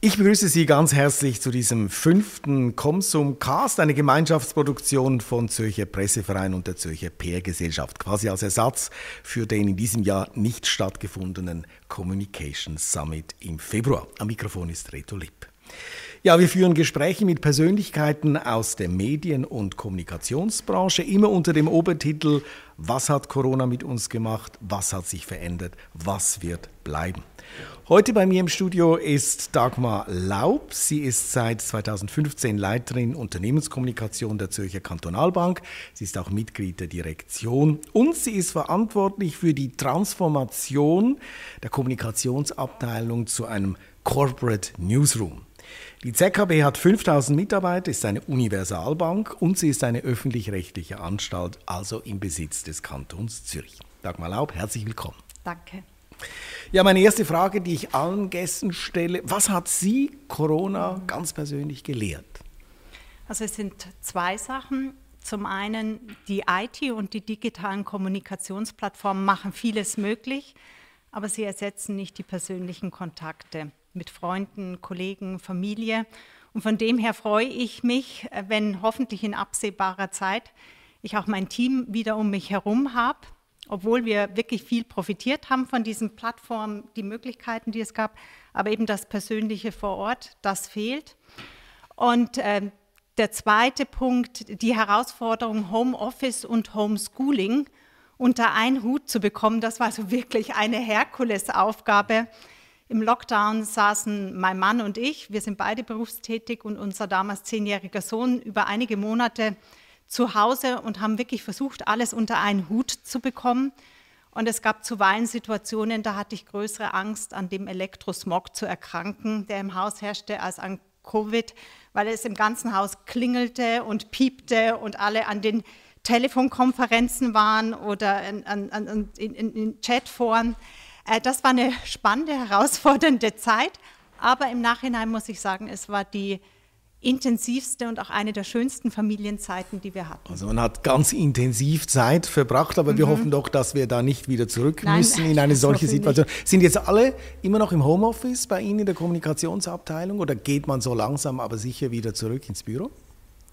Ich begrüße Sie ganz herzlich zu diesem fünften Komsum Cast, eine Gemeinschaftsproduktion von Zürcher Presseverein und der Zürcher PR-Gesellschaft, quasi als Ersatz für den in diesem Jahr nicht stattgefundenen Communication Summit im Februar. Am Mikrofon ist Reto Lipp. Ja, wir führen Gespräche mit Persönlichkeiten aus der Medien- und Kommunikationsbranche, immer unter dem Obertitel Was hat Corona mit uns gemacht? Was hat sich verändert? Was wird bleiben? Heute bei mir im Studio ist Dagmar Laub. Sie ist seit 2015 Leiterin Unternehmenskommunikation der Zürcher Kantonalbank. Sie ist auch Mitglied der Direktion und sie ist verantwortlich für die Transformation der Kommunikationsabteilung zu einem Corporate Newsroom. Die ZKB hat 5000 Mitarbeiter, ist eine Universalbank und sie ist eine öffentlich-rechtliche Anstalt, also im Besitz des Kantons Zürich. Dagmar Laub, herzlich willkommen. Danke. Ja, meine erste Frage, die ich allen Gästen stelle, was hat Sie Corona ganz persönlich gelehrt? Also es sind zwei Sachen. Zum einen, die IT und die digitalen Kommunikationsplattformen machen vieles möglich, aber sie ersetzen nicht die persönlichen Kontakte mit Freunden, Kollegen, Familie. Und von dem her freue ich mich, wenn hoffentlich in absehbarer Zeit ich auch mein Team wieder um mich herum habe obwohl wir wirklich viel profitiert haben von diesen Plattformen, die Möglichkeiten, die es gab, aber eben das Persönliche vor Ort, das fehlt. Und äh, der zweite Punkt, die Herausforderung Homeoffice und Homeschooling unter einen Hut zu bekommen, das war so wirklich eine Herkulesaufgabe. Im Lockdown saßen mein Mann und ich, wir sind beide berufstätig und unser damals zehnjähriger Sohn über einige Monate zu Hause und haben wirklich versucht, alles unter einen Hut zu bekommen. Und es gab zuweilen Situationen, da hatte ich größere Angst, an dem Elektrosmog zu erkranken, der im Haus herrschte, als an Covid, weil es im ganzen Haus klingelte und piepte und alle an den Telefonkonferenzen waren oder in, in, in, in Chatforen. Äh, das war eine spannende, herausfordernde Zeit, aber im Nachhinein muss ich sagen, es war die intensivste und auch eine der schönsten Familienzeiten, die wir hatten. Also man hat ganz intensiv Zeit verbracht, aber mhm. wir hoffen doch, dass wir da nicht wieder zurück Nein, müssen in eine solche Situation. Nicht. Sind jetzt alle immer noch im Homeoffice bei Ihnen in der Kommunikationsabteilung oder geht man so langsam aber sicher wieder zurück ins Büro?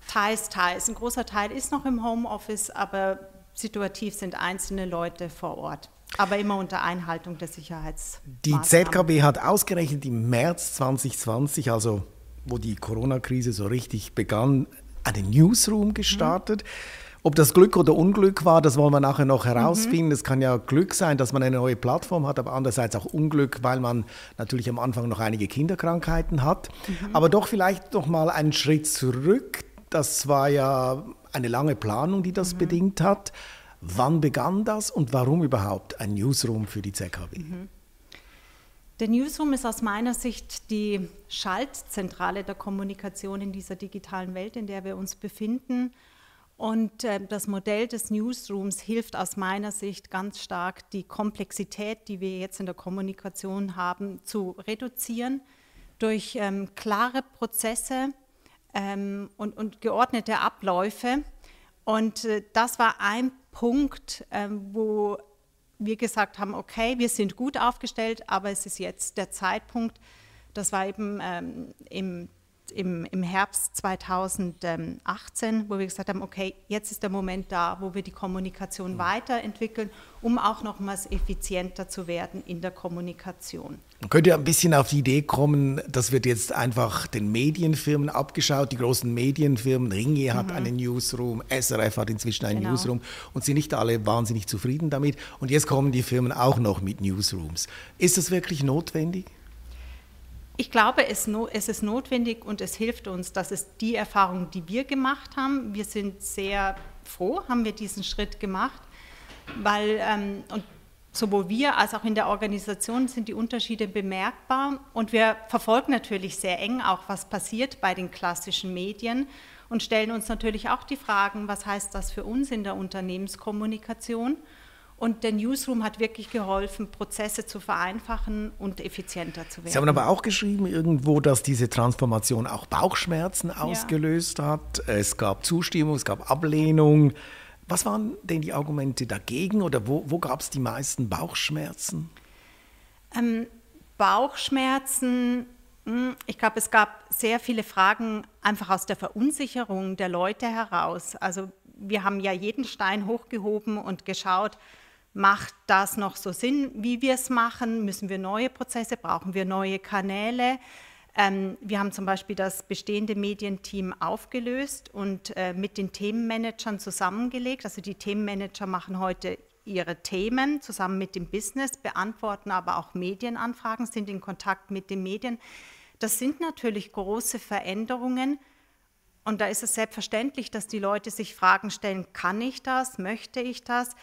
Teils, teils. Ein großer Teil ist noch im Homeoffice, aber situativ sind einzelne Leute vor Ort. Aber immer unter Einhaltung der Sicherheitsmaßnahmen. Die ZKB hat ausgerechnet im März 2020, also wo die Corona-Krise so richtig begann, einen Newsroom gestartet. Mhm. Ob das Glück oder Unglück war, das wollen wir nachher noch herausfinden. Mhm. Es kann ja Glück sein, dass man eine neue Plattform hat, aber andererseits auch Unglück, weil man natürlich am Anfang noch einige Kinderkrankheiten hat. Mhm. Aber doch vielleicht noch mal einen Schritt zurück. Das war ja eine lange Planung, die das mhm. bedingt hat. Wann begann das und warum überhaupt ein Newsroom für die ZKW? Der Newsroom ist aus meiner Sicht die Schaltzentrale der Kommunikation in dieser digitalen Welt, in der wir uns befinden. Und äh, das Modell des Newsrooms hilft aus meiner Sicht ganz stark, die Komplexität, die wir jetzt in der Kommunikation haben, zu reduzieren durch ähm, klare Prozesse ähm, und, und, geordnete Abläufe. Und äh, das war ein Punkt, äh, wo wir gesagt haben, okay, wir sind gut aufgestellt, aber es ist jetzt der Zeitpunkt, das war eben ähm, im, im, im Herbst 2018, wo wir gesagt haben, okay, jetzt ist der Moment da, wo wir die Kommunikation mhm. weiterentwickeln, um auch nochmals effizienter zu werden in der Kommunikation. Man könnte ja ein bisschen auf die Idee kommen, das wird jetzt einfach den Medienfirmen abgeschaut. Die großen Medienfirmen, Ringe hat mhm. einen Newsroom, SRF hat inzwischen einen genau. Newsroom und sind nicht alle wahnsinnig zufrieden damit. Und jetzt kommen die Firmen auch noch mit Newsrooms. Ist das wirklich notwendig? Ich glaube, es, es, ist notwendig und es hilft uns. Das ist die Erfahrung, die wir gemacht haben. Wir sind sehr froh, haben wir diesen Schritt gemacht, weil ähm, und sowohl wir als auch in der Organisation sind die Unterschiede bemerkbar und wir verfolgen natürlich sehr eng auch, was passiert bei den klassischen Medien und stellen uns natürlich auch die Fragen, was heißt das für uns in der Unternehmenskommunikation? Und der Newsroom hat wirklich geholfen, Prozesse zu vereinfachen und effizienter zu werden. Sie haben aber auch geschrieben irgendwo, dass diese Transformation auch Bauchschmerzen ausgelöst ja. hat. Es gab Zustimmung, es gab Ablehnung. Was waren denn die Argumente dagegen oder wo, wo gab es die meisten Bauchschmerzen? Ähm, Bauchschmerzen Hm, ich glaube, es gab sehr viele Fragen einfach aus der Verunsicherung der Leute heraus. Also wir haben ja jeden Stein hochgehoben und geschaut, macht das noch so Sinn, wie wir es machen? Müssen wir neue Prozesse? Brauchen wir neue Kanäle? Ähm, wir haben zum Beispiel das bestehende Medienteam aufgelöst und äh, mit den Themenmanagern zusammengelegt. Also die Themenmanager machen heute ihre Themen zusammen mit dem Business, beantworten aber auch Medienanfragen, sind in Kontakt mit den Medien. Das sind natürlich große Veränderungen. Und da ist es selbstverständlich, dass die Leute sich Fragen stellen, kann ich das, möchte ich das,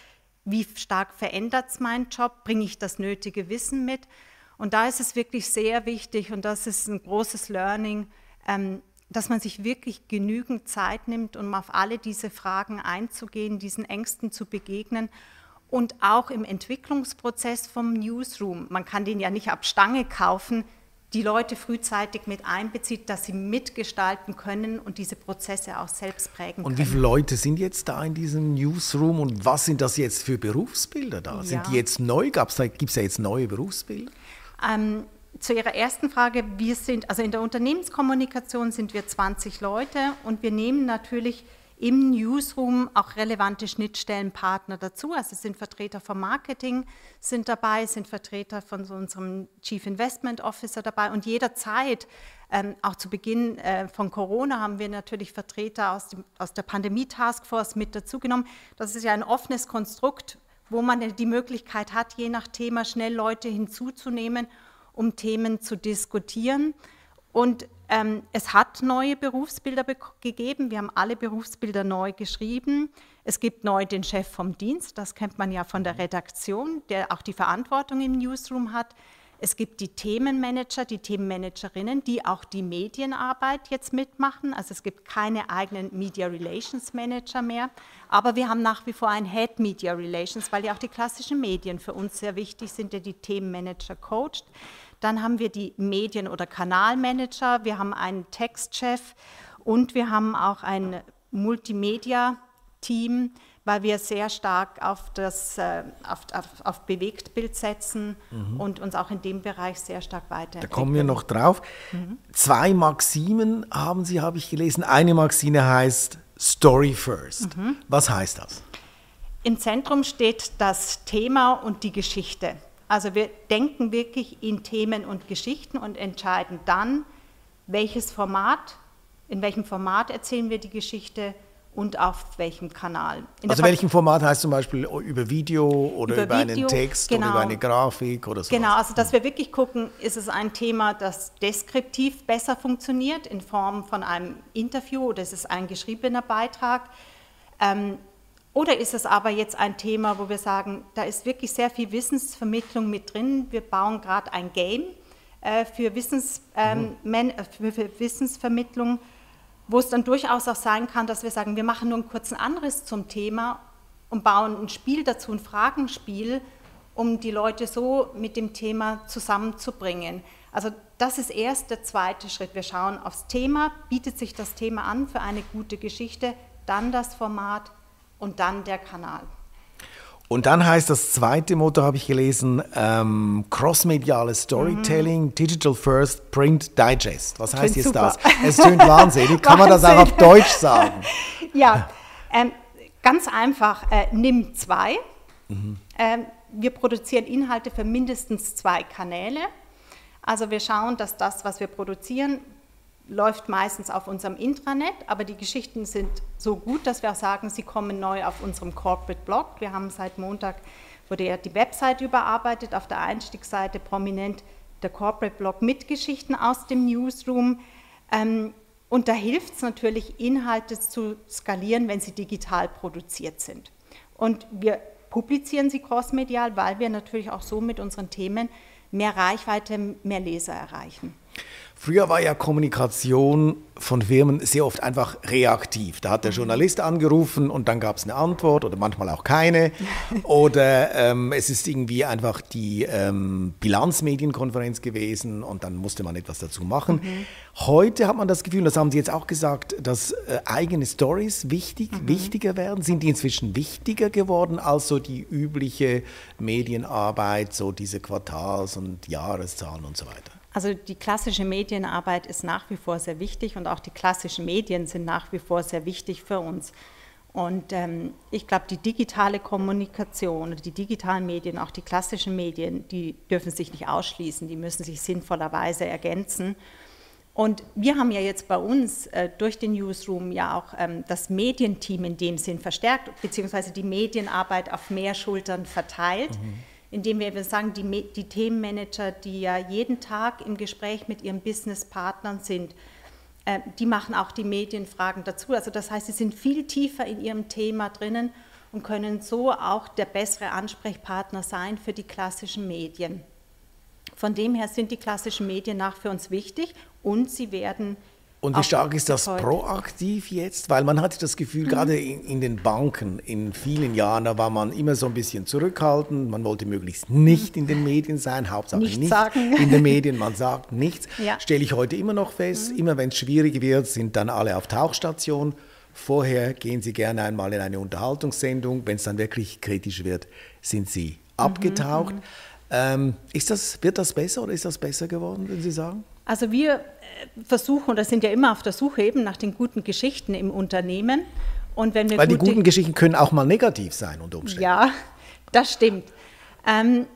wie stark verändert es meinen Job, bringe ich das nötige Wissen mit. Und da ist es wirklich sehr wichtig, und das ist ein großes Learning, ähm, dass man sich wirklich genügend Zeit nimmt, um auf alle diese Fragen einzugehen, diesen Ängsten zu begegnen. Und auch im Entwicklungsprozess vom Newsroom. Man kann den ja nicht ab Stange kaufen, die Leute frühzeitig mit einbezieht, dass sie mitgestalten können und diese Prozesse auch selbst prägen und können. Und wie viele Leute sind jetzt da in diesem Newsroom und was sind das jetzt für Berufsbilder da? Ja. Sind die jetzt neu? Gibt es ja jetzt neue Berufsbilder? Ähm, zu Ihrer ersten Frage, wir sind, also in der Unternehmenskommunikation sind wir 20 Leute und wir nehmen natürlich im Newsroom auch relevante Schnittstellenpartner dazu. Also es sind Vertreter vom Marketing sind dabei, sind Vertreter von so unserem Chief Investment Officer dabei und jederzeit, ähm, auch zu Beginn äh, von Corona, haben wir natürlich Vertreter aus, dem, aus der Pandemie-Taskforce mit dazugenommen. Das ist ja ein offenes Konstrukt, wo man die Möglichkeit hat, je nach Thema schnell Leute hinzuzunehmen, um Themen zu diskutieren. Und ähm, es hat neue Berufsbilder gegeben. Wir haben alle Berufsbilder neu geschrieben. Es gibt neu den Chef vom Dienst, das kennt man ja von der Redaktion, der auch die Verantwortung im Newsroom hat. Es gibt die Themenmanager, die Themenmanagerinnen, die auch die Medienarbeit jetzt mitmachen. Also es gibt keine eigenen Media Relations Manager mehr. Aber wir haben nach wie vor ein Head Media Relations, weil ja auch die klassischen Medien für uns sehr wichtig sind, der die Themenmanager coacht. Dann haben wir die Medien- oder Kanalmanager, wir haben einen Textchef und wir haben auch ein Multimedia-Team, weil wir sehr stark auf, das, äh, auf, auf, auf Bewegtbild setzen mhm. und uns auch in dem Bereich sehr stark weiterentwickeln. Da kommen wir noch drauf. Mhm. Zwei Maximen haben Sie, habe ich gelesen. Eine Maxime heißt Story First. Mhm. Was heißt das? Im Zentrum steht das Thema und die Geschichte. Also wir denken wirklich in Themen und Geschichten und entscheiden dann, welches Format, in welchem Format erzählen wir die Geschichte und auf welchem Kanal. In also welchem Format heißt zum Beispiel über Video oder über, über Video, einen Text genau. oder über eine Grafik oder so? Genau, also dass wir wirklich gucken, ist es ein Thema, das deskriptiv besser funktioniert in Form von einem Interview oder ist es ein geschriebener Beitrag? Ähm, oder ist es aber jetzt ein Thema, wo wir sagen, da ist wirklich sehr viel Wissensvermittlung mit drin. Wir bauen gerade ein Game äh, für, Wissens, ähm, mhm. Äh, für, für Wissensvermittlung, wo es dann durchaus auch sein kann, dass wir sagen, wir machen nur einen kurzen Anriss zum Thema und bauen ein Spiel dazu, ein Fragenspiel, um die Leute so mit dem Thema zusammenzubringen. Also das ist erst der zweite Schritt. Wir schauen aufs Thema, bietet sich das Thema an für eine gute Geschichte, dann das Format, und dann der Kanal. Und dann heißt das zweite Motto, habe ich gelesen, ähm, crossmediales Storytelling, mhm. Digital First, Print Digest. Was heißt jetzt super. das? Es tönt wahnsinnig. Kann man das auch auf Deutsch sagen? ja, ähm, ganz einfach. Äh, nimm zwei. Mhm. Ähm, wir produzieren Inhalte für mindestens zwei Kanäle. Also wir schauen, dass das, was wir produzieren, läuft meistens auf unserem Intranet, aber die Geschichten sind so gut, dass wir auch sagen, sie kommen neu auf unserem Corporate Blog. Wir haben seit Montag, wurde ja die Website überarbeitet, auf der Einstiegsseite prominent der Corporate Blog mit Geschichten aus dem Newsroom. Ähm, und da hilft es natürlich, Inhalte zu skalieren, wenn sie digital produziert sind. Und wir publizieren sie crossmedial, weil wir natürlich auch so mit unseren Themen mehr Reichweite, mehr Leser erreichen. Früher war ja Kommunikation von Firmen sehr oft einfach reaktiv. Da hat der Journalist angerufen und dann gab es eine Antwort oder manchmal auch keine. Oder ähm, es ist irgendwie einfach die ähm, Bilanzmedienkonferenz gewesen und dann musste man etwas dazu machen. Mhm. Heute hat man das Gefühl, das haben Sie jetzt auch gesagt, dass äh, eigene Stories wichtig, mhm. wichtiger werden. Sind die inzwischen wichtiger geworden als so die übliche Medienarbeit, so diese Quartals- und Jahreszahlen und so weiter? Also die klassische Medienarbeit ist nach wie vor sehr wichtig und auch die klassischen Medien sind nach wie vor sehr wichtig für uns. Und ähm, ich glaube, die digitale Kommunikation, die digitalen Medien, auch die klassischen Medien, die dürfen sich nicht ausschließen, die müssen sich sinnvollerweise ergänzen. Und wir haben ja jetzt bei uns äh, durch den Newsroom ja auch ähm, das Medienteam in dem Sinn verstärkt, beziehungsweise die Medienarbeit auf mehr Schultern verteilt, mhm. Indem wir sagen, die, die Themenmanager, die ja jeden Tag im Gespräch mit ihren Businesspartnern sind, äh, die machen auch die Medienfragen dazu. Also das heißt, sie sind viel tiefer in ihrem Thema drinnen und können so auch der bessere Ansprechpartner sein für die klassischen Medien. Von dem her sind die klassischen Medien nach für uns wichtig und sie werden und wie stark ist das proaktiv jetzt? Weil man hatte das Gefühl, mhm. gerade in, in, den Banken in vielen Jahren, da war man immer so ein bisschen zurückhaltend. Man wollte möglichst nicht in den Medien sein, Hauptsache nicht, nicht in den Medien. Man sagt nichts. Ja. Stelle ich heute immer noch fest. Mhm. Immer wenn es schwierig wird, sind dann alle auf Tauchstation. Vorher gehen sie gerne einmal in eine Unterhaltungssendung. Wenn es dann wirklich kritisch wird, sind sie mhm. abgetaucht. Mhm. Ähm, ist das, wird das besser oder ist das besser geworden, würden Sie sagen? Also wir äh, versuchen oder sind ja immer auf der Suche eben nach den guten Geschichten im Unternehmen. Und wenn wir Weil gute, die guten Geschichten können auch mal negativ sein unter Umständen. Ja, das stimmt. Ähm,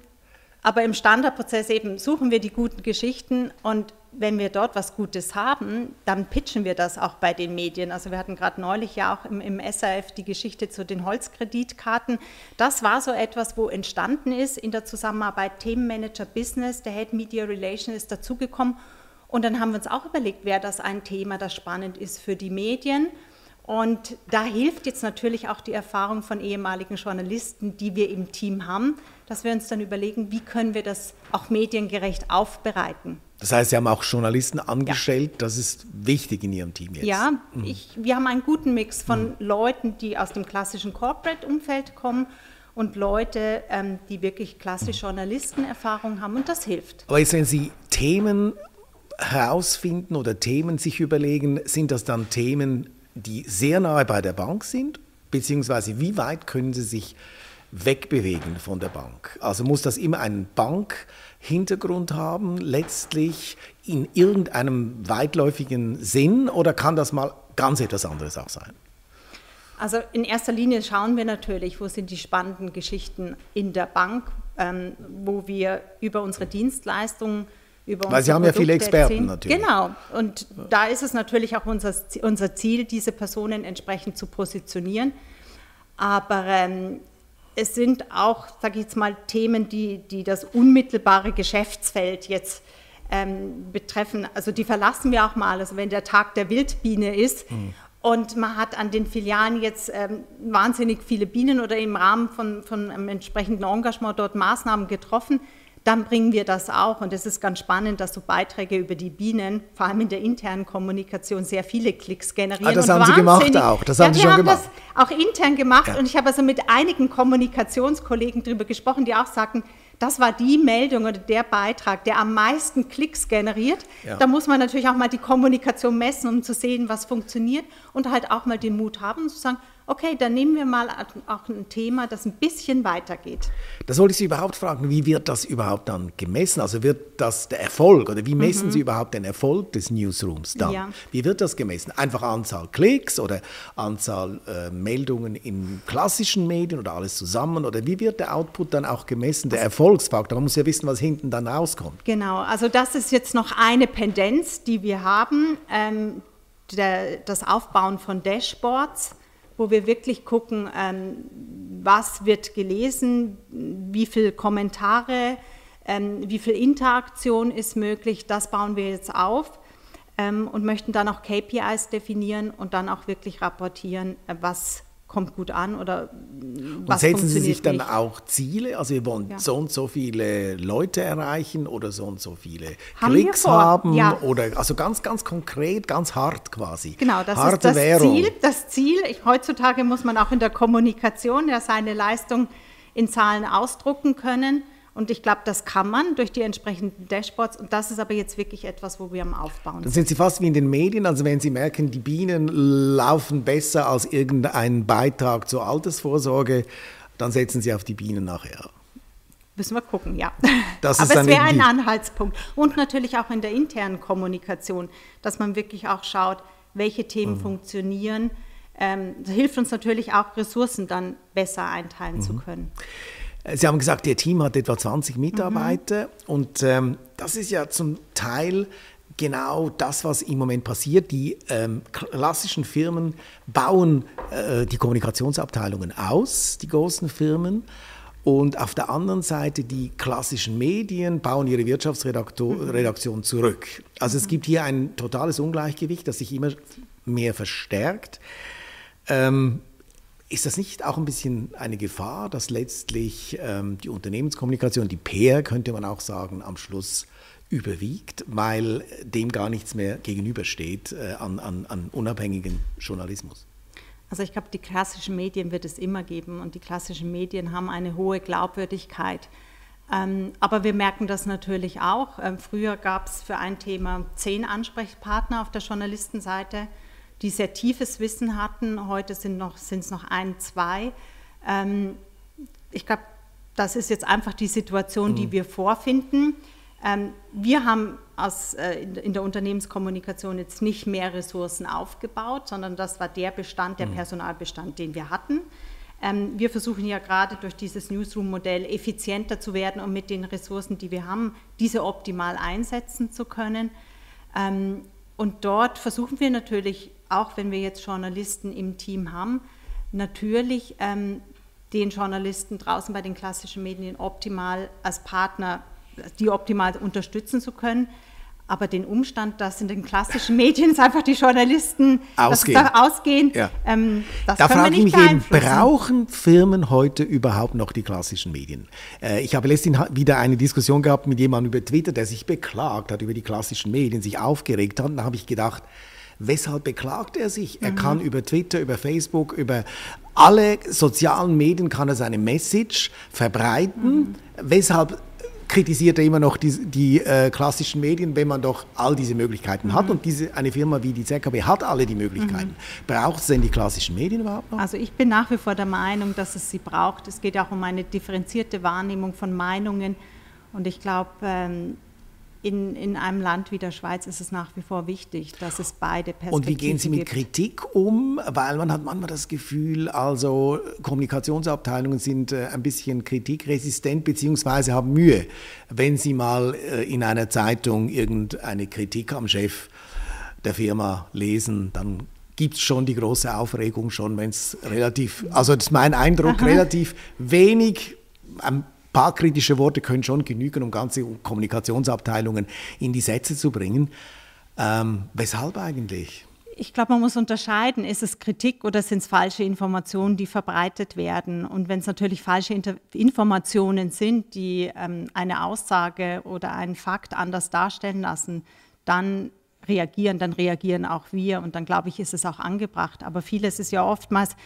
aber im Standardprozess eben suchen wir die guten Geschichten und wenn wir dort was Gutes haben, dann pitchen wir das auch bei den Medien. Also wir hatten gerade neulich ja auch im, im SAF die Geschichte zu den Holzkreditkarten. Das war so etwas, wo entstanden ist in der Zusammenarbeit Themenmanager Business, der Head Media Relation ist dazugekommen. Und dann haben wir uns auch überlegt, wäre das ein Thema, das spannend ist für die Medien. Und da hilft jetzt natürlich auch die Erfahrung von ehemaligen Journalisten, die wir im Team haben, dass wir uns dann überlegen, wie können wir das auch mediengerecht aufbereiten. Das heißt, Sie haben auch Journalisten angestellt, ja. das ist wichtig in Ihrem Team jetzt. Ja, mhm. ich, wir haben einen guten Mix von mhm. Leuten, die aus dem klassischen Corporate-Umfeld kommen und Leute, ähm, die wirklich klassische mhm. Journalistenerfahrung haben und das hilft. Aber jetzt, wenn Sie Themen herausfinden oder Themen sich überlegen, sind das dann Themen, die sehr nahe bei der Bank sind? Beziehungsweise wie weit können Sie sich wegbewegen von der Bank? Also muss das immer einen Bankhintergrund haben, letztlich in irgendeinem weitläufigen Sinn oder kann das mal ganz etwas anderes auch sein? Also in erster Linie schauen wir natürlich, wo sind die spannenden Geschichten in der Bank, ähm, wo wir über unsere Dienstleistungen über Weil Sie haben Produkte ja viele Experten erzählen. natürlich. Genau, und da ist es natürlich auch unser, unser Ziel, diese Personen entsprechend zu positionieren. Aber ähm, es sind auch, sage ich jetzt mal, Themen, die, die das unmittelbare Geschäftsfeld jetzt ähm, betreffen. Also die verlassen wir auch mal. Also wenn der Tag der Wildbiene ist mhm. und man hat an den Filialen jetzt ähm, wahnsinnig viele Bienen oder im Rahmen von, von einem entsprechenden Engagement dort Maßnahmen getroffen, dann bringen wir das auch. Und es ist ganz spannend, dass so Beiträge über die Bienen, vor allem in der internen Kommunikation, sehr viele Klicks generieren. Ah, das haben Sie gemacht auch. Das haben ja, Sie schon haben gemacht. das auch intern gemacht. Ja. Und ich habe also mit einigen Kommunikationskollegen darüber gesprochen, die auch sagten, das war die Meldung oder der Beitrag, der am meisten Klicks generiert. Ja. Da muss man natürlich auch mal die Kommunikation messen, um zu sehen, was funktioniert und halt auch mal den Mut haben, zu sagen, okay, dann nehmen wir mal auch ein Thema, das ein bisschen weitergeht. Das wollte ich Sie überhaupt fragen, wie wird das überhaupt dann gemessen? Also wird das der Erfolg oder wie messen mhm. Sie überhaupt den Erfolg des Newsrooms dann? Ja. Wie wird das gemessen? Einfach Anzahl Klicks oder Anzahl äh, Meldungen in klassischen Medien oder alles zusammen? Oder wie wird der Output dann auch gemessen, der Erfolgsfaktor? Man muss ja wissen, was hinten dann rauskommt. Genau, also das ist jetzt noch eine Pendenz, die wir haben. Ähm, der, das Aufbauen von Dashboards wo wir wirklich gucken, ähm, was wird gelesen, wie viele Kommentare, ähm, wie viel Interaktion ist möglich. Das bauen wir jetzt auf ähm, und möchten dann auch KPIs definieren und dann auch wirklich rapportieren, äh, was kommt gut an oder was und setzen Sie sich dann nicht. auch Ziele? Also wir wollen ja. so und so viele Leute erreichen oder so und so viele haben Klicks haben ja. oder also ganz ganz konkret, ganz hart quasi. Genau, das Harte ist das Währung. Ziel. Das Ziel. Ich, heutzutage muss man auch in der Kommunikation ja seine Leistung in Zahlen ausdrucken können. Und ich glaube, das kann man durch die entsprechenden Dashboards. Und das ist aber jetzt wirklich etwas, wo wir am Aufbauen sind. Dann sind Sie fast wie in den Medien. Also wenn Sie merken, die Bienen laufen besser als irgendein Beitrag zur Altersvorsorge, dann setzen Sie auf die Bienen nachher. Müssen wir gucken, ja. Das Aber es wäre ein Anhaltspunkt. Und natürlich auch in der internen Kommunikation, dass man wirklich auch schaut, welche Themen mhm. funktionieren. Ähm, das hilft uns natürlich auch, Ressourcen dann besser einteilen mhm. zu können. Sie haben gesagt, Ihr Team hat etwa 20 Mitarbeiter mhm. und ähm, das ist ja zum Teil genau das, was im Moment passiert. Die ähm, klassischen Firmen bauen äh, die Kommunikationsabteilungen aus, die großen Firmen. Und auf der anderen Seite die klassischen Medien bauen ihre Wirtschaftsredaktion zurück. Also es gibt hier ein totales Ungleichgewicht, das sich immer mehr verstärkt. Ähm, ist das nicht auch ein bisschen eine Gefahr, dass letztlich ähm, die Unternehmenskommunikation, die PR könnte man auch sagen, am Schluss überwiegt, weil dem gar nichts mehr gegenübersteht äh, an, an, an unabhängigen Journalismus? Also ich glaube, die klassischen Medien wird es immer geben und die klassischen Medien haben eine hohe Glaubwürdigkeit. Ähm, aber wir merken das natürlich auch. Ähm, früher gab es für ein Thema zehn Ansprechpartner auf der Journalistenseite, die sehr tiefes Wissen hatten. Heute sind es noch ein, zwei. Ähm, ich glaube, das ist jetzt einfach die Situation, die mhm. wir vorfinden. Ähm, wir haben aus, äh, in der Unternehmenskommunikation jetzt nicht mehr Ressourcen aufgebaut, sondern das war der Bestand, der mhm. Personalbestand, den wir hatten. Ähm, wir versuchen ja gerade durch dieses Newsroom-Modell effizienter zu werden und mit den Ressourcen, die wir haben, diese optimal einsetzen zu können. Ähm, und dort versuchen wir natürlich, auch wenn wir jetzt Journalisten im Team haben, natürlich den Journalisten draußen bei den klassischen Medien optimal als Partner die optimal unterstützen zu können. Aber den Umstand, dass in den klassischen Medien einfach die Journalisten ausgehen, da ausgehen ja. ähm, das da frage ich mich eben, brauchen Firmen heute überhaupt noch die klassischen Medien? Äh, ich habe letztens wieder eine Diskussion gehabt mit jemandem über Twitter, der sich beklagt hat über die klassischen Medien, sich aufgeregt hat. Und da habe ich gedacht, Weshalb beklagt er sich? Er mhm. kann über Twitter, über Facebook, über alle sozialen Medien kann er seine Message verbreiten. Mhm. Weshalb kritisiert er immer noch die, die äh, klassischen Medien, wenn man doch all diese Möglichkeiten mhm. hat. Und diese, eine Firma wie die ZKB hat alle die Möglichkeiten. Mhm. Braucht es denn die klassischen Medien überhaupt noch? Also ich bin nach wie vor der Meinung, dass es sie braucht. Es geht auch um eine differenzierte Wahrnehmung von Meinungen. Und ich glaube, ähm, in, in einem Land wie der Schweiz ist es nach wie vor wichtig, dass es beide Perspektiven gibt. Und wie gehen Sie mit gibt. Kritik um? Weil man hat manchmal das Gefühl, also Kommunikationsabteilungen sind äh, ein bisschen kritikresistent bzw. haben Mühe, wenn sie mal äh, in einer Zeitung irgendeine Kritik am Chef der Firma lesen, dann gibt es schon die große Aufregung schon, wenn es relativ, also das ist mein Eindruck, Aha. relativ wenig, ein paar kritische Worte können schon genügen, um ganze Kommunikationsabteilungen in die Sätze zu bringen. Ähm, weshalb eigentlich? Ich glaube, man muss unterscheiden, ist es Kritik oder sind es falsche Informationen, die verbreitet werden? Und wenn es natürlich falsche Inter Informationen sind, die ähm, eine Aussage oder einen Fakt anders darstellen lassen, dann reagieren, dann reagieren auch wir und dann glaube ich, ist es auch angebracht. Aber vieles ist ja oftmals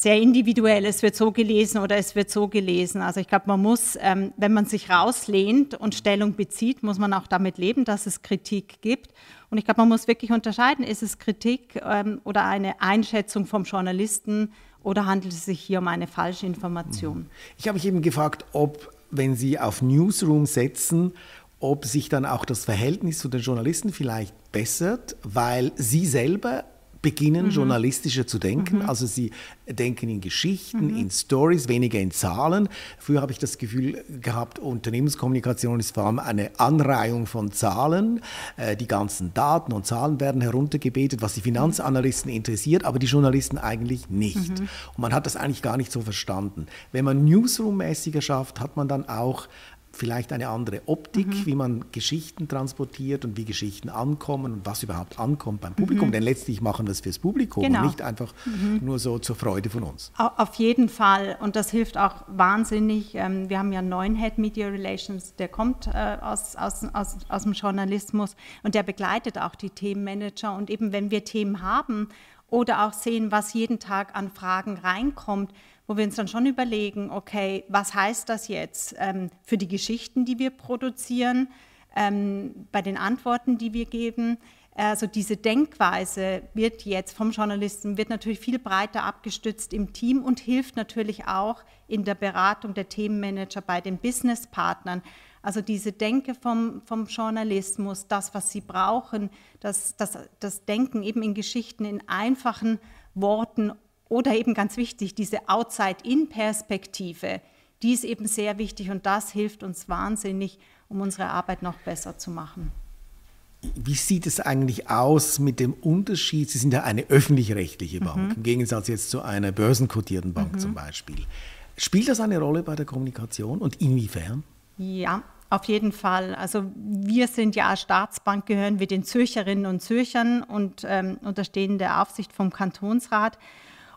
sehr individuell, es wird so gelesen oder es wird so gelesen. Also ich glaube, man muss, ähm, wenn man sich rauslehnt und Stellung bezieht, muss man auch damit leben, dass es Kritik gibt. Und ich glaube, man muss wirklich unterscheiden, ist es Kritik ähm, oder eine Einschätzung vom Journalisten oder handelt es sich hier um eine falsche Information? Ich habe mich eben gefragt, ob, wenn Sie auf Newsroom setzen, ob sich dann auch das Verhältnis zu den Journalisten vielleicht bessert, weil Sie selber beginnen, mhm. journalistischer zu denken. Mhm. Also sie denken in Geschichten, mhm. in Stories, weniger in Zahlen. Früher habe ich das Gefühl gehabt, Unternehmenskommunikation ist vor allem eine Anreihung von Zahlen. Äh, die ganzen Daten und Zahlen werden heruntergebetet, was die Finanzanalysten interessiert, aber die Journalisten eigentlich nicht. Mhm. Und man hat das eigentlich gar nicht so verstanden. Wenn man Newsroom-mäßiger schafft, hat man dann auch vielleicht eine andere Optik, mhm. wie man Geschichten transportiert und wie Geschichten ankommen und was überhaupt ankommt beim Publikum. Mhm. Denn letztlich machen wir es fürs Publikum genau. und nicht einfach mhm. nur so zur Freude von uns. Auf jeden Fall und das hilft auch wahnsinnig. Ähm, wir haben ja einen neuen Head Media Relations, der kommt äh, aus, aus, aus, aus dem Journalismus und der begleitet auch die Themenmanager. Und eben wenn wir Themen haben oder auch sehen, was jeden Tag an Fragen reinkommt, wo wir uns dann schon überlegen, okay, was heißt das jetzt ähm, für die Geschichten, die wir produzieren, ähm, bei den Antworten, die wir geben, Also diese Denkweise wird jetzt vom Journalisten, wird natürlich viel breiter abgestützt im Team und hilft natürlich auch in der Beratung der Themenmanager bei den Businesspartnern. Also diese Denke vom, vom Journalismus, das, was sie brauchen, das, das, das Denken eben in Geschichten, in einfachen Worten oder eben ganz wichtig, diese Outside-In-Perspektive, die ist eben sehr wichtig und das hilft uns wahnsinnig, um unsere Arbeit noch besser zu machen. Wie sieht es eigentlich aus mit dem Unterschied? Sie sind ja eine öffentlich-rechtliche Bank, mhm. im Gegensatz jetzt zu einer börsenkotierten Bank mhm. zum Beispiel. Spielt das eine Rolle bei der Kommunikation und inwiefern? Ja, auf jeden Fall. Also wir sind ja als Staatsbank, gehören wir den Zürcherinnen und Zürchern und ähm, unterstehen der Aufsicht vom Kantonsrat.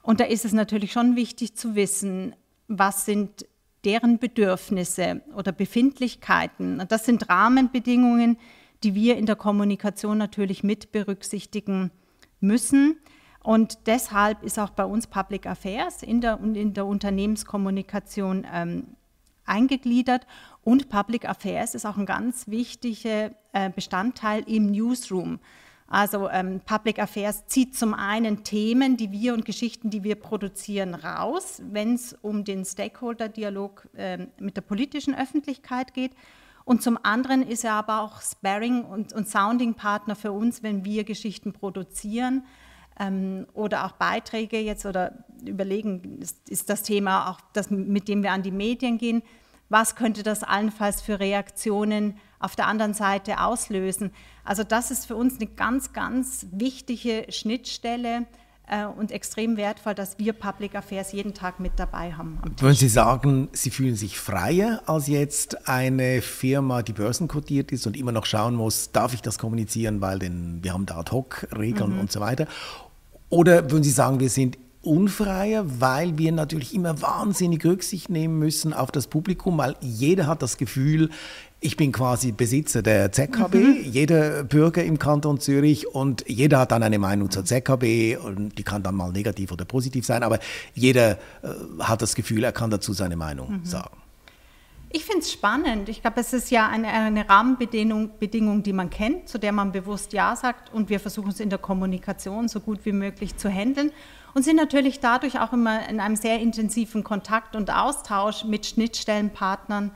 Und da ist es natürlich schon wichtig zu wissen, was sind deren Bedürfnisse oder Befindlichkeiten. Das sind Rahmenbedingungen, die wir in der Kommunikation natürlich mit berücksichtigen müssen. Und deshalb ist auch bei uns Public Affairs in der, in der Unternehmenskommunikation ähm, eingegliedert. Und Public Affairs ist auch ein ganz wichtiger äh, Bestandteil im Newsroom. Also ähm, Public Affairs zieht zum einen Themen, die wir und Geschichten, die wir produzieren, raus, wenn es um den Stakeholder-Dialog äh, mit der politischen Öffentlichkeit geht. Und zum anderen ist er aber auch Sparring- und, und Sounding-Partner für uns, wenn wir Geschichten produzieren ähm, oder auch Beiträge jetzt oder überlegen, ist, ist das Thema auch das, mit dem wir an die Medien gehen, was könnte das allenfalls für Reaktionen auf der anderen Seite auslösen. Also das ist für uns eine ganz, ganz wichtige Schnittstelle äh, und extrem wertvoll, dass wir Public Affairs jeden Tag mit dabei haben. Würden Sie sagen, Sie fühlen sich freier als jetzt eine Firma, die börsenkotiert ist und immer noch schauen muss, darf ich das kommunizieren, weil denn wir haben da Ad-Hoc-Regeln mhm. und so weiter? Oder würden Sie sagen, wir sind unfreier, weil wir natürlich immer wahnsinnig Rücksicht nehmen müssen auf das Publikum, weil jeder hat das Gefühl, ich bin quasi Besitzer der ZKB, mhm. jeder Bürger im Kanton Zürich und jeder hat dann eine Meinung zur ZKB und die kann dann mal negativ oder positiv sein, aber jeder äh, hat das Gefühl, er kann dazu seine Meinung mhm. sagen. Ich finde es spannend. Ich glaube, es ist ja eine, eine Rahmenbedingung, Bedingung, die man kennt, zu der man bewusst Ja sagt und wir versuchen es in der Kommunikation so gut wie möglich zu handeln und sind natürlich dadurch auch immer in einem sehr intensiven Kontakt und Austausch mit Schnittstellenpartnern,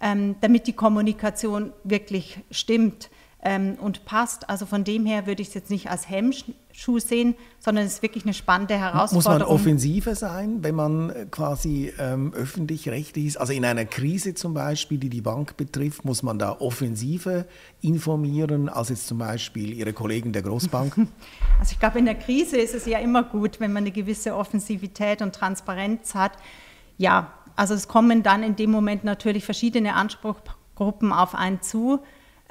ähm, damit die Kommunikation wirklich stimmt ähm, und passt. Also von dem her würde ich es jetzt nicht als Hemmschuh sehen, sondern es ist wirklich eine spannende Herausforderung. Muss man offensiver sein, wenn man äh, quasi ähm, öffentlich-rechtlich ist? Also in einer Krise zum Beispiel, die die Bank betrifft, muss man da offensiver informieren als jetzt zum Beispiel Ihre Kollegen der Großbank? Also ich glaube, in der Krise ist es ja immer gut, wenn man eine gewisse Offensivität und Transparenz hat. Ja, also es kommen dann in dem Moment natürlich verschiedene Anspruchsgruppen auf einen zu.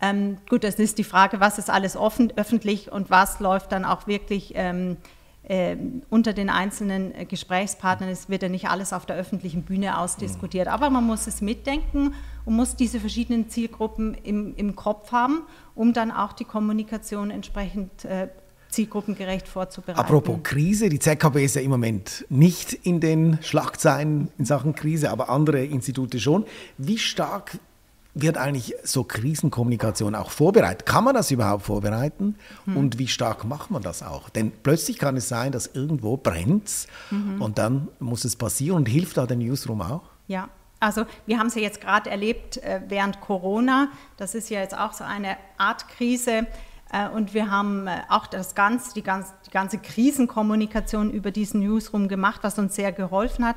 Ähm, gut, es ist die Frage, was ist alles offen, öffentlich und was läuft dann auch wirklich ähm, äh, unter den einzelnen äh, Gesprächspartnern. Es wird ja nicht alles auf der öffentlichen Bühne ausdiskutiert, aber man muss es mitdenken und muss diese verschiedenen Zielgruppen im, im Kopf haben, um dann auch die Kommunikation entsprechend äh, zielgruppengerecht vorzubereiten. Apropos Krise, die ZKB ist ja im Moment nicht in den Schlagzeilen in Sachen Krise, aber andere Institute schon. Wie stark wird eigentlich so Krisenkommunikation auch vorbereitet? Kann man das überhaupt vorbereiten? Mhm. Und wie stark macht man das auch? Denn plötzlich kann es sein, dass irgendwo brennt mhm. und dann muss es passieren und hilft da der Newsroom auch? Ja, also wir haben es ja jetzt gerade erlebt äh, während Corona. Das ist ja jetzt auch so eine Art Krise. Äh, und wir haben äh, auch das ganze, die, ganze, die ganze Krisenkommunikation über diesen Newsroom gemacht, was uns sehr geholfen hat.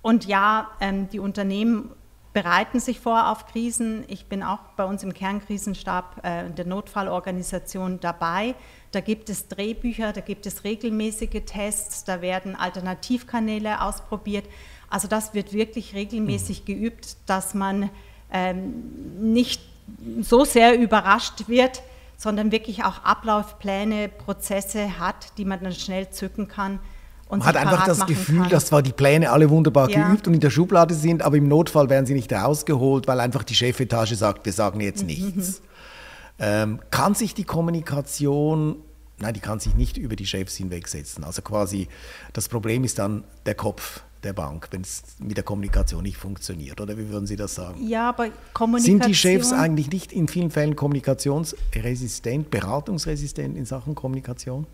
Und ja, ähm, die Unternehmen bereiten sich vor auf Krisen. Ich bin auch bei uns im Kernkrisenstab äh, der Notfallorganisation dabei. Da gibt es Drehbücher, da gibt es regelmäßige Tests, da werden Alternativkanäle ausprobiert. Also das wird wirklich regelmäßig mhm. geübt, dass man ähm, nicht so sehr überrascht wird, sondern wirklich auch Ablaufpläne, Prozesse hat, die man dann schnell zücken kann. Man hat einfach das Gefühl, kann. dass zwar die Pläne alle wunderbar ja. geübt und in der Schublade sind, aber im Notfall werden sie nicht rausgeholt, weil einfach die Chefetage sagt, wir sagen jetzt mhm. nichts. Ähm, kann sich die Kommunikation, nein, die kann sich nicht über die Chefs hinwegsetzen. Also quasi das Problem ist dann der Kopf der Bank, wenn es mit der Kommunikation nicht funktioniert? Oder wie würden Sie das sagen? Ja, aber Kommunikation. Sind die Chefs eigentlich nicht in vielen Fällen kommunikationsresistent, beratungsresistent in Sachen Kommunikation?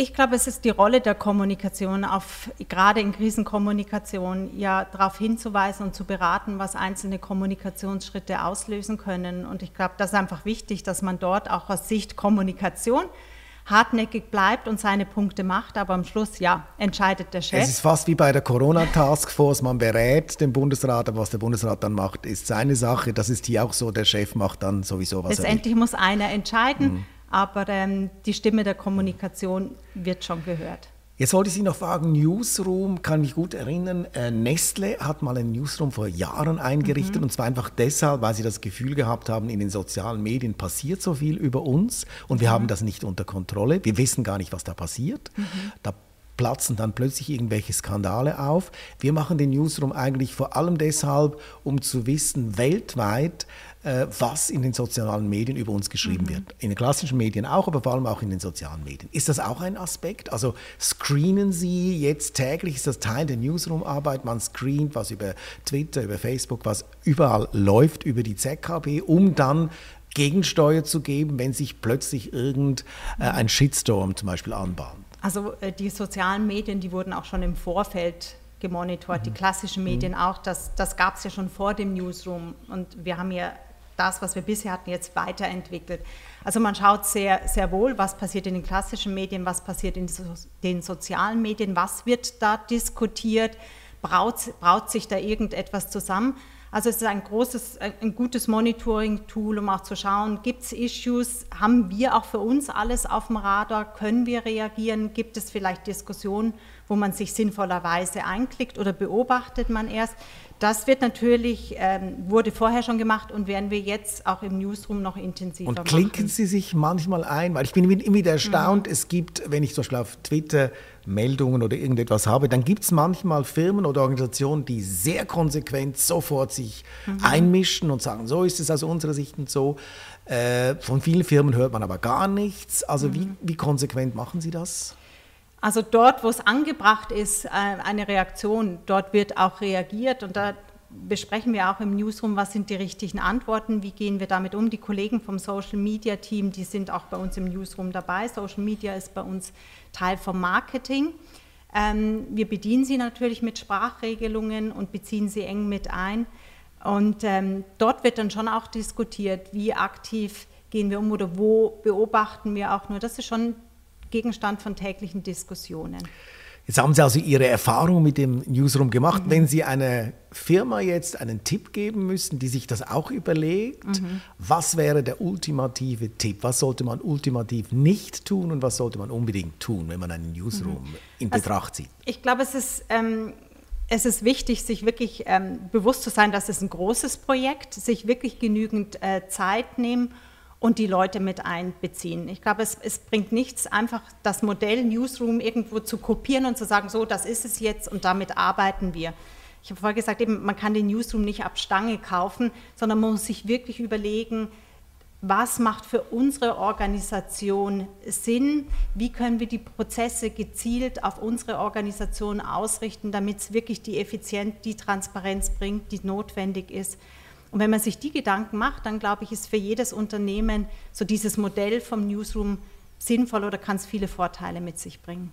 Ich glaube, es ist die Rolle der Kommunikation, auf, gerade in Krisenkommunikation, ja darauf hinzuweisen und zu beraten, was einzelne Kommunikationsschritte auslösen können. Und ich glaube, das ist einfach wichtig, dass man dort auch aus Sicht Kommunikation hartnäckig bleibt und seine Punkte macht, aber am Schluss, ja, entscheidet der Chef. Es ist fast wie bei der Corona-Taskforce, man berät den Bundesrat, aber was der Bundesrat dann macht, ist seine Sache. Das ist hier auch so, der Chef macht dann sowieso was Letztendlich muss einer entscheiden. Mhm aber ähm, die Stimme der Kommunikation wird schon gehört. Jetzt wollte ich Sie noch fragen, Newsroom, kann mich gut erinnern, äh, Nestle hat mal einen Newsroom vor Jahren eingerichtet mhm. und zwar einfach deshalb, weil sie das Gefühl gehabt haben, in den sozialen Medien passiert so viel über uns und wir mhm. haben das nicht unter Kontrolle. Wir wissen gar nicht, was da passiert. Mhm. Da platzen dann plötzlich irgendwelche Skandale auf. Wir machen den Newsroom eigentlich vor allem deshalb, um zu wissen, weltweit, was in den sozialen Medien über uns geschrieben mhm. wird. In den klassischen Medien auch, aber vor allem auch in den sozialen Medien. Ist das auch ein Aspekt? Also screenen Sie jetzt täglich, ist das Teil der Newsroom-Arbeit, man screent was über Twitter, über Facebook, was überall läuft über die ZKB, um dann Gegensteuer zu geben, wenn sich plötzlich irgendein äh, Shitstorm zum Beispiel anbahnt? Also äh, die sozialen Medien, die wurden auch schon im Vorfeld gemonitort, mhm. die klassischen Medien mhm. auch. Das, das gab es ja schon vor dem Newsroom. Und wir haben ja das, was wir bisher hatten, jetzt weiterentwickelt. Also man schaut sehr, sehr wohl, was passiert in den klassischen Medien, was passiert in den sozialen Medien, was wird da diskutiert, braut, braut sich da irgendetwas zusammen. Also es ist ein großes, ein gutes Monitoring-Tool, um auch zu schauen, gibt es Issues, haben wir auch für uns alles auf dem Radar, können wir reagieren, gibt es vielleicht Diskussionen, wo man sich sinnvollerweise einklickt oder beobachtet man erst. Das wird natürlich, ähm, wurde vorher schon gemacht und werden wir jetzt auch im Newsroom noch intensiver machen. Und klinken machen. Sie sich manchmal ein? Weil ich bin immer wieder erstaunt, mhm. es gibt, wenn ich zum Beispiel auf Twitter Meldungen oder irgendetwas habe, dann gibt es manchmal Firmen oder Organisationen, die sehr konsequent sofort sich mhm. einmischen und sagen, so ist es aus unserer Sicht und so. Äh, von vielen Firmen hört man aber gar nichts. Also mhm. wie, wie konsequent machen Sie das? Also dort, wo es angebracht ist, äh, eine Reaktion, dort wird auch reagiert und da besprechen wir auch im Newsroom, was sind die richtigen Antworten, wie gehen wir damit um. Die Kollegen vom Social Media Team, die sind auch bei uns im Newsroom dabei. Social Media ist bei uns Teil vom Marketing. Ähm, wir bedienen sie natürlich mit Sprachregelungen und beziehen sie eng mit ein. Und ähm, dort wird dann schon auch diskutiert, wie aktiv gehen wir um oder wo beobachten wir auch nur. Das ist schon Gegenstand von täglichen Diskussionen. Jetzt haben Sie also Ihre Erfahrung mit dem Newsroom gemacht. Mhm. Wenn Sie einer Firma jetzt einen Tipp geben müssen, die sich das auch überlegt, mhm. was wäre der ultimative Tipp? Was sollte man ultimativ nicht tun und was sollte man unbedingt tun, wenn man einen Newsroom mhm. in also Betracht zieht? Ich glaube, es ist... Ähm, es ist wichtig, sich wirklich ähm, bewusst zu sein, dass es ein großes Projekt, sich wirklich genügend äh, Zeit nehmen und die Leute mit einbeziehen. Ich glaube, es, es, bringt nichts, einfach das Modell Newsroom irgendwo zu kopieren und zu sagen, so, das ist es jetzt und damit arbeiten wir. Ich habe vorher gesagt, eben, man kann den Newsroom nicht ab Stange kaufen, sondern man muss sich wirklich überlegen, was macht für unsere Organisation Sinn? Wie können wir die Prozesse gezielt auf unsere Organisation ausrichten, damit es wirklich die Effizienz, die Transparenz bringt, die notwendig ist? Und wenn man sich die Gedanken macht, dann glaube ich, ist für jedes Unternehmen so dieses Modell vom Newsroom sinnvoll oder kann es viele Vorteile mit sich bringen.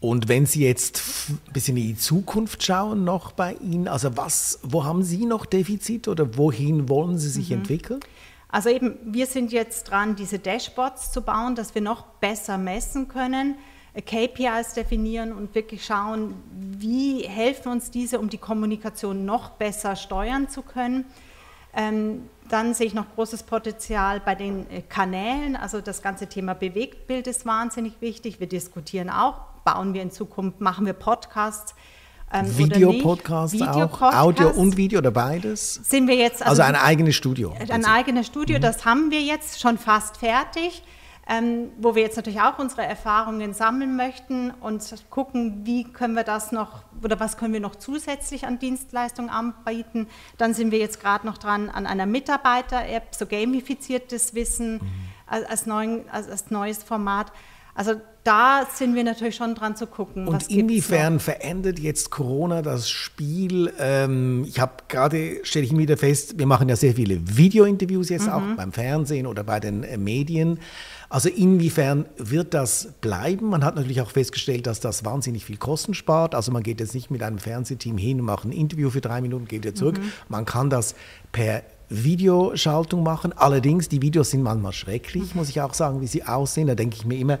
Und wenn Sie jetzt ein bisschen in die Zukunft schauen noch bei Ihnen, also was, wo haben Sie noch Defizit oder wohin wollen Sie sich mhm. entwickeln? Also eben, wir sind jetzt dran, diese Dashboards zu bauen, dass wir noch besser messen können, KPIs definieren und wirklich schauen, wie helfen uns diese, um die Kommunikation noch besser steuern zu können. Ähm, dann sehe ich noch großes Potenzial bei den äh, Kanälen. Also das ganze Thema Bewegtbild ist wahnsinnig wichtig. Wir diskutieren auch, bauen wir in Zukunft, machen wir Podcasts. Ähm, Videopodcast Video auch, Audio und Video oder beides? Sind wir jetzt also, also ein eigenes Studio? Ein eigenes Studio, mhm. das haben wir jetzt schon fast fertig ähm, wo wir jetzt natürlich auch unsere Erfahrungen sammeln möchten und gucken, wie können wir das noch oder was können wir noch zusätzlich an Dienstleistungen anbieten. Dann sind wir jetzt gerade noch dran an einer Mitarbeiter-App, so gamifiziertes Wissen mhm. als, neuen, als, als neues Format. Also da sind wir natürlich schon dran zu gucken. Und inwiefern verändert jetzt Corona das Spiel? Ähm, ich habe gerade, stelle ich mir wieder fest, wir machen ja sehr viele Videointerviews jetzt mhm. auch beim Fernsehen oder bei den äh, Medien. Also inwiefern wird das bleiben? Man hat natürlich auch festgestellt, dass das wahnsinnig viel Kosten spart. Also man geht jetzt nicht mit einem Fernsehteam hin und macht ein Interview für drei Minuten, geht wieder zurück. Mhm. Man kann das per Videoschaltung machen. Allerdings, die Videos sind manchmal schrecklich, muss ich auch sagen, wie sie aussehen. Da denke ich mir immer,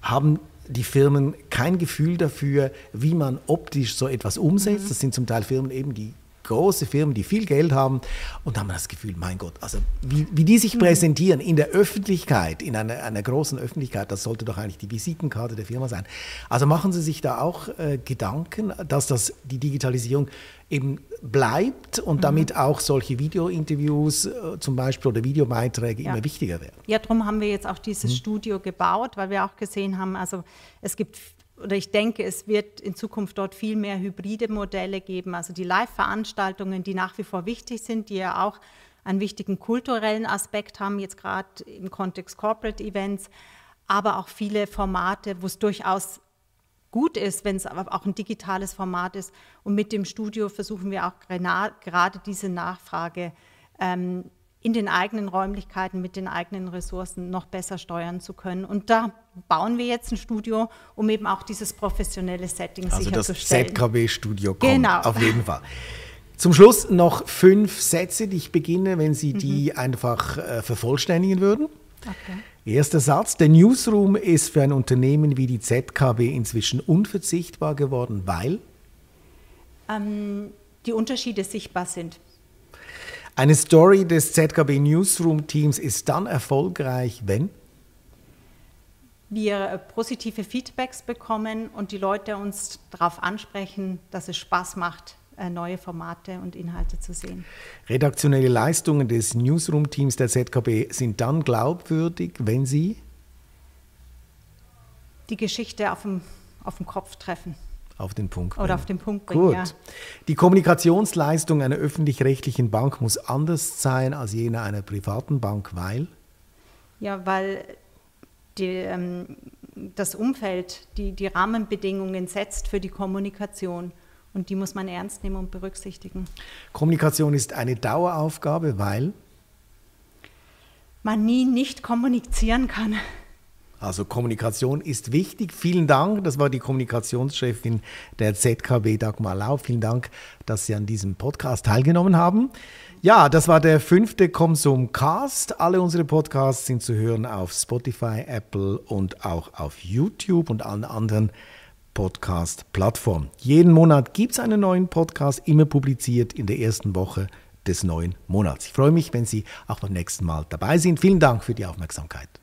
haben die Firmen kein Gefühl dafür, wie man optisch so etwas umsetzt. Mhm. Das sind zum Teil Firmen eben, die große Firmen, die viel Geld haben und haben das Gefühl, mein Gott, also wie, wie die sich mhm. präsentieren in der Öffentlichkeit, in einer, einer, großen Öffentlichkeit, das sollte doch eigentlich die Visitenkarte der Firma sein. Also machen Sie sich da auch äh, Gedanken, dass das die Digitalisierung eben bleibt und mhm. damit auch solche Videointerviews äh, zum Beispiel oder Videobeiträge ja. immer wichtiger werden. Ja, darum haben wir jetzt auch dieses mhm. Studio gebaut, weil wir auch gesehen haben, also es gibt oder ich denke, es wird in Zukunft dort viel mehr hybride Modelle geben, also die Live-Veranstaltungen, die nach wie vor wichtig sind, die ja auch einen wichtigen kulturellen Aspekt haben, jetzt gerade im Kontext Corporate Events, aber auch viele Formate, wo es durchaus gut ist, wenn es aber auch ein digitales Format ist. Und mit dem Studio versuchen wir auch gerade diese Nachfrage ähm, in den eigenen Räumlichkeiten mit den eigenen Ressourcen noch besser steuern zu können. Und da bauen wir jetzt ein Studio, um eben auch dieses professionelle Setting also sicherzustellen. Also das ZKB-Studio kommt genau. auf jeden Fall. Zum Schluss noch fünf Sätze, die ich beginne, wenn Sie die mhm. einfach äh, vervollständigen würden. Okay. Erster Satz. Der Newsroom ist für ein Unternehmen wie die ZKB inzwischen unverzichtbar geworden, weil? Ähm, die Unterschiede sichtbar sind. Eine Story des ZKB Newsroom Teams ist dann erfolgreich, wenn? wir äh, positive Feedbacks bekommen und die Leute uns darauf ansprechen, dass es Spaß macht, äh, neue Formate und Inhalte zu sehen. Redaktionelle Leistungen des Newsroom-Teams der ZKB sind dann glaubwürdig, wenn sie die Geschichte auf dem, auf dem Kopf treffen. Auf den Punkt bringen. Oder auf den Punkt bringen, Gut. Ja. Die Kommunikationsleistung einer öffentlich-rechtlichen Bank muss anders sein als jene einer privaten Bank, weil? Ja, weil die, ähm, das Umfeld, die, die Rahmenbedingungen setzt für die Kommunikation. Und die muss man ernst nehmen und berücksichtigen. Kommunikation ist eine Daueraufgabe, weil man nie nicht kommunizieren kann. Also Kommunikation ist wichtig. Vielen Dank. Das war die Kommunikationschefin der ZKB Dagmar Lau. Vielen Dank, dass Sie an diesem Podcast teilgenommen haben. Ja, das war der fünfte Konsum Cast. Alle unsere Podcasts sind zu hören auf Spotify, Apple und auch auf YouTube und allen anderen Podcast-Plattform. Jeden Monat gibt es einen neuen Podcast, immer publiziert in der ersten Woche des neuen Monats. Ich freue mich, wenn Sie auch beim nächsten Mal dabei sind. Vielen Dank für die Aufmerksamkeit.